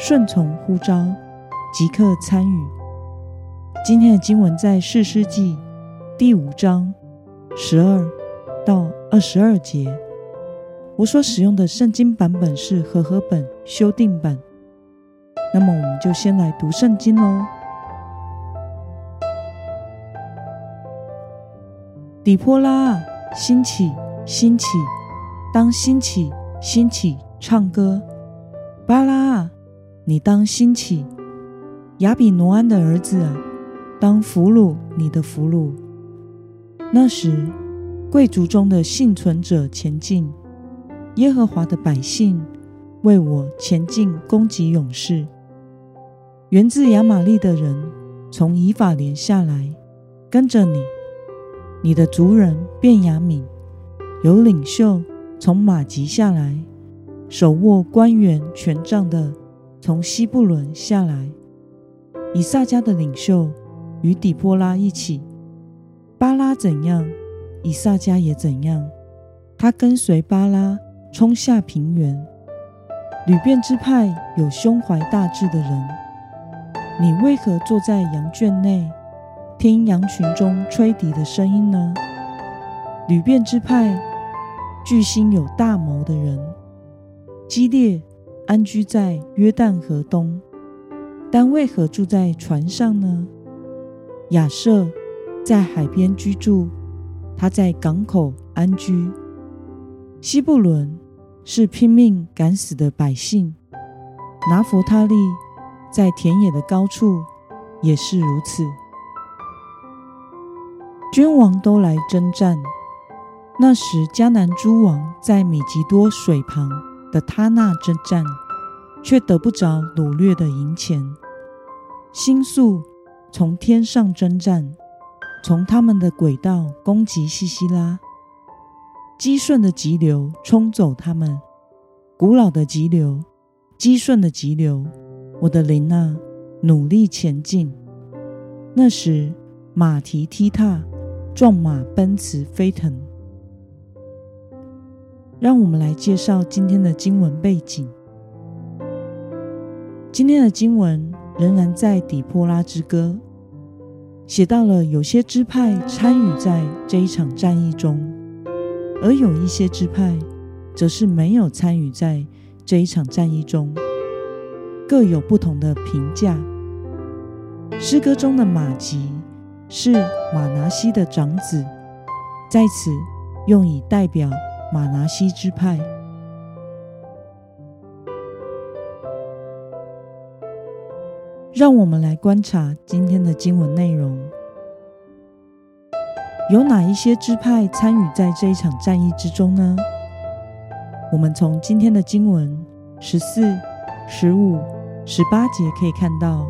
顺从呼召，即刻参与。今天的经文在四世纪第五章十二到二十二节。我所使用的圣经版本是和合本修订版。那么，我们就先来读圣经喽。底波拉啊，兴起，兴起，当兴起，兴起，唱歌。巴拉啊！你当兴起，亚比挪安的儿子啊，当俘虏你的俘虏。那时，贵族中的幸存者前进，耶和华的百姓为我前进攻击勇士。源自亚玛利的人从以法莲下来，跟着你。你的族人变雅敏有领袖从马吉下来，手握官员权杖的。从西布伦下来，以撒家的领袖与底波拉一起。巴拉怎样，以撒家也怎样。他跟随巴拉冲下平原。吕便之派有胸怀大志的人，你为何坐在羊圈内，听羊群中吹笛的声音呢？吕便之派巨星有大谋的人，激烈。安居在约旦河东，但为何住在船上呢？亚瑟在海边居住，他在港口安居。西布伦是拼命赶死的百姓，拿佛他利在田野的高处也是如此。君王都来征战，那时迦南诸王在米吉多水旁。的他那征战，却得不着掳掠的银钱。星宿从天上征战，从他们的轨道攻击西西拉。基顺的急流冲走他们，古老的急流，基顺的急流。我的琳娜，努力前进。那时马蹄踢踏，壮马奔驰飞腾。让我们来介绍今天的经文背景。今天的经文仍然在底波拉之歌，写到了有些支派参与在这一场战役中，而有一些支派则是没有参与在这一场战役中，各有不同的评价。诗歌中的马吉是马拿西的长子，在此用以代表。马拿西支派，让我们来观察今天的经文内容。有哪一些支派参与在这一场战役之中呢？我们从今天的经文十四、十五、十八节可以看到，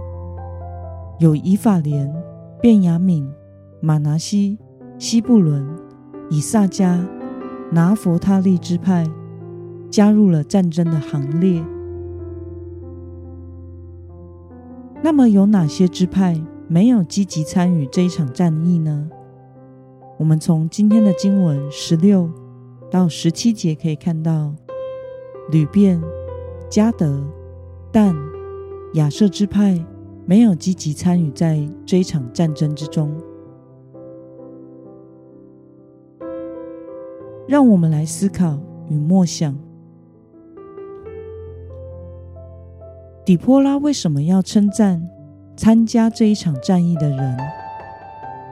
有以法莲、便雅敏、马拿西、西布伦、以撒迦。拿佛他利支派加入了战争的行列。那么，有哪些支派没有积极参与这一场战役呢？我们从今天的经文十六到十七节可以看到，吕便、加德、但、亚瑟支派没有积极参与在这一场战争之中。让我们来思考与默想：底波拉为什么要称赞参加这一场战役的人？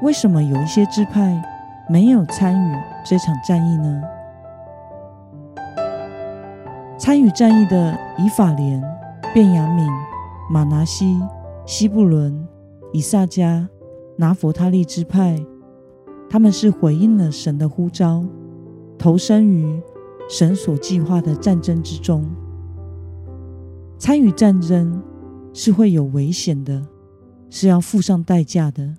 为什么有一些支派没有参与这场战役呢？参与战役的以法莲、便雅敏、马拿西、西布伦、以萨迦、拿佛他利支派，他们是回应了神的呼召。投身于神所计划的战争之中，参与战争是会有危险的，是要付上代价的。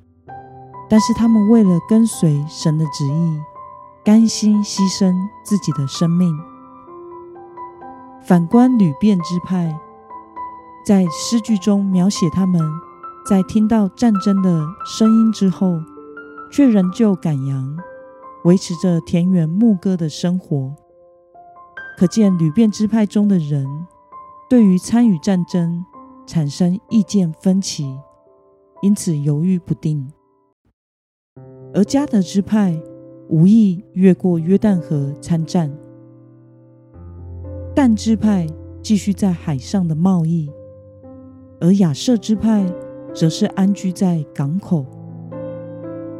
但是他们为了跟随神的旨意，甘心牺牲自己的生命。反观吕遍支派，在诗句中描写他们在听到战争的声音之后，却仍旧赶羊，维持着田园牧歌的生活。可见吕遍支派中的人对于参与战争产生意见分歧，因此犹豫不定。而加德支派无意越过约旦河参战。但支派继续在海上的贸易，而亚瑟支派则是安居在港口。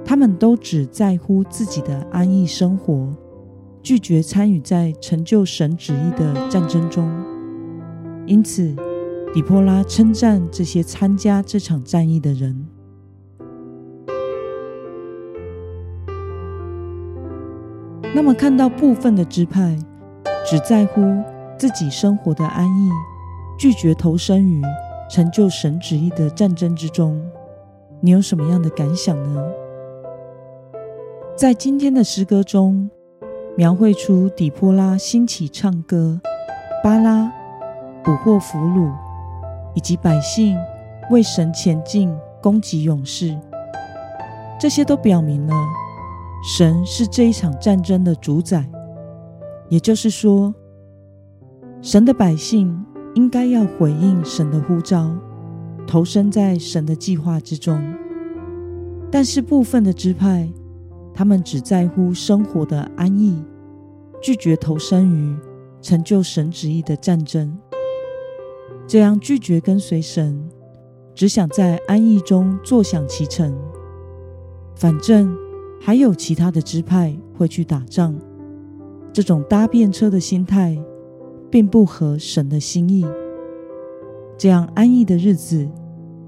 他们都只在乎自己的安逸生活，拒绝参与在成就神旨意的战争中。因此，底波拉称赞这些参加这场战役的人。那么，看到部分的支派只在乎。自己生活的安逸，拒绝投身于成就神旨意的战争之中，你有什么样的感想呢？在今天的诗歌中，描绘出底波拉兴起唱歌，巴拉捕获俘虏，以及百姓为神前进攻击勇士，这些都表明了神是这一场战争的主宰，也就是说。神的百姓应该要回应神的呼召，投身在神的计划之中。但是部分的支派，他们只在乎生活的安逸，拒绝投身于成就神旨意的战争。这样拒绝跟随神，只想在安逸中坐享其成。反正还有其他的支派会去打仗，这种搭便车的心态。并不合神的心意，这样安逸的日子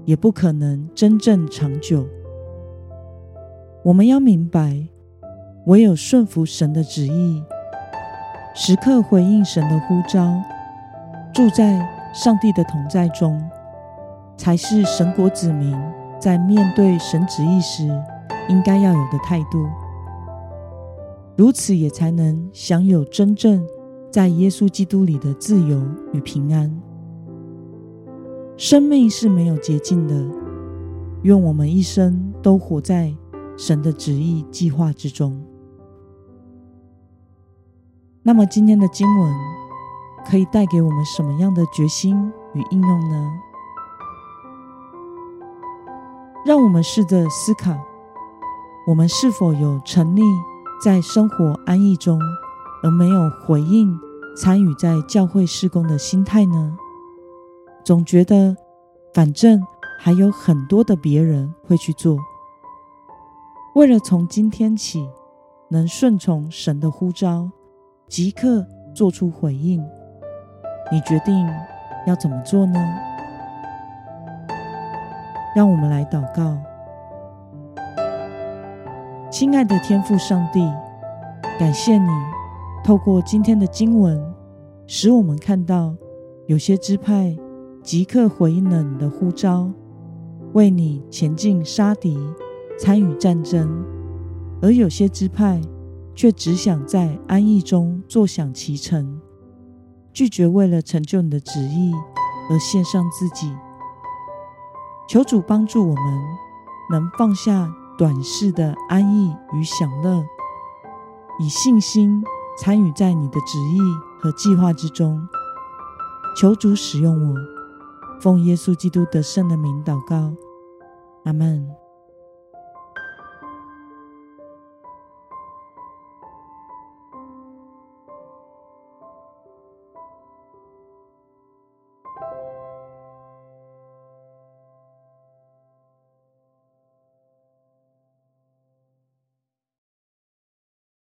也不可能真正长久。我们要明白，唯有顺服神的旨意，时刻回应神的呼召，住在上帝的同在中，才是神国子民在面对神旨意时应该要有的态度。如此，也才能享有真正。在耶稣基督里的自由与平安，生命是没有捷径的。愿我们一生都活在神的旨意计划之中。那么，今天的经文可以带给我们什么样的决心与应用呢？让我们试着思考：我们是否有沉溺在生活安逸中？而没有回应参与在教会事工的心态呢？总觉得反正还有很多的别人会去做。为了从今天起能顺从神的呼召，即刻做出回应，你决定要怎么做呢？让我们来祷告，亲爱的天父上帝，感谢你。透过今天的经文，使我们看到有些支派即刻回应了你的呼召，为你前进杀敌、参与战争；而有些支派却只想在安逸中坐享其成，拒绝为了成就你的旨意而献上自己。求主帮助我们，能放下短视的安逸与享乐，以信心。参与在你的旨意和计划之中，求主使用我，奉耶稣基督的圣的名祷告，阿门。